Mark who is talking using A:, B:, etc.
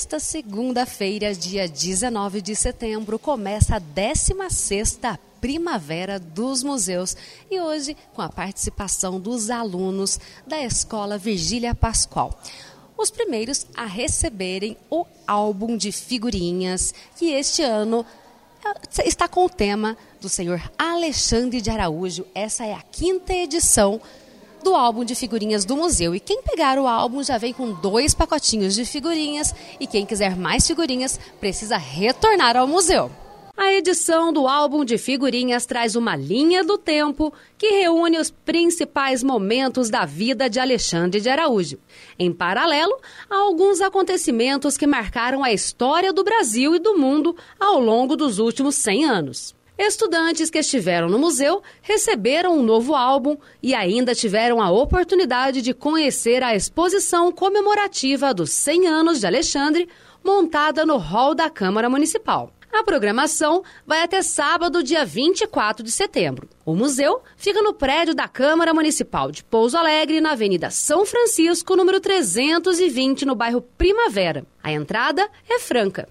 A: nesta segunda-feira, dia 19 de setembro, começa a 16ª Primavera dos Museus e hoje com a participação dos alunos da Escola Virgília Pascoal. Os primeiros a receberem o álbum de figurinhas que este ano eh, está com o tema do senhor Alexandre de Araújo. Essa é a quinta edição do álbum de figurinhas do museu. E quem pegar o álbum já vem com dois pacotinhos de figurinhas e quem quiser mais figurinhas precisa retornar ao museu. A edição do álbum de figurinhas traz uma linha do tempo que reúne os principais momentos da vida de Alexandre de Araújo. Em paralelo, há alguns acontecimentos que marcaram a história do Brasil e do mundo ao longo dos últimos 100 anos. Estudantes que estiveram no museu receberam um novo álbum e ainda tiveram a oportunidade de conhecer a exposição comemorativa dos 100 anos de Alexandre, montada no hall da Câmara Municipal. A programação vai até sábado, dia 24 de setembro. O museu fica no prédio da Câmara Municipal de Pouso Alegre, na Avenida São Francisco, número 320, no bairro Primavera. A entrada é franca.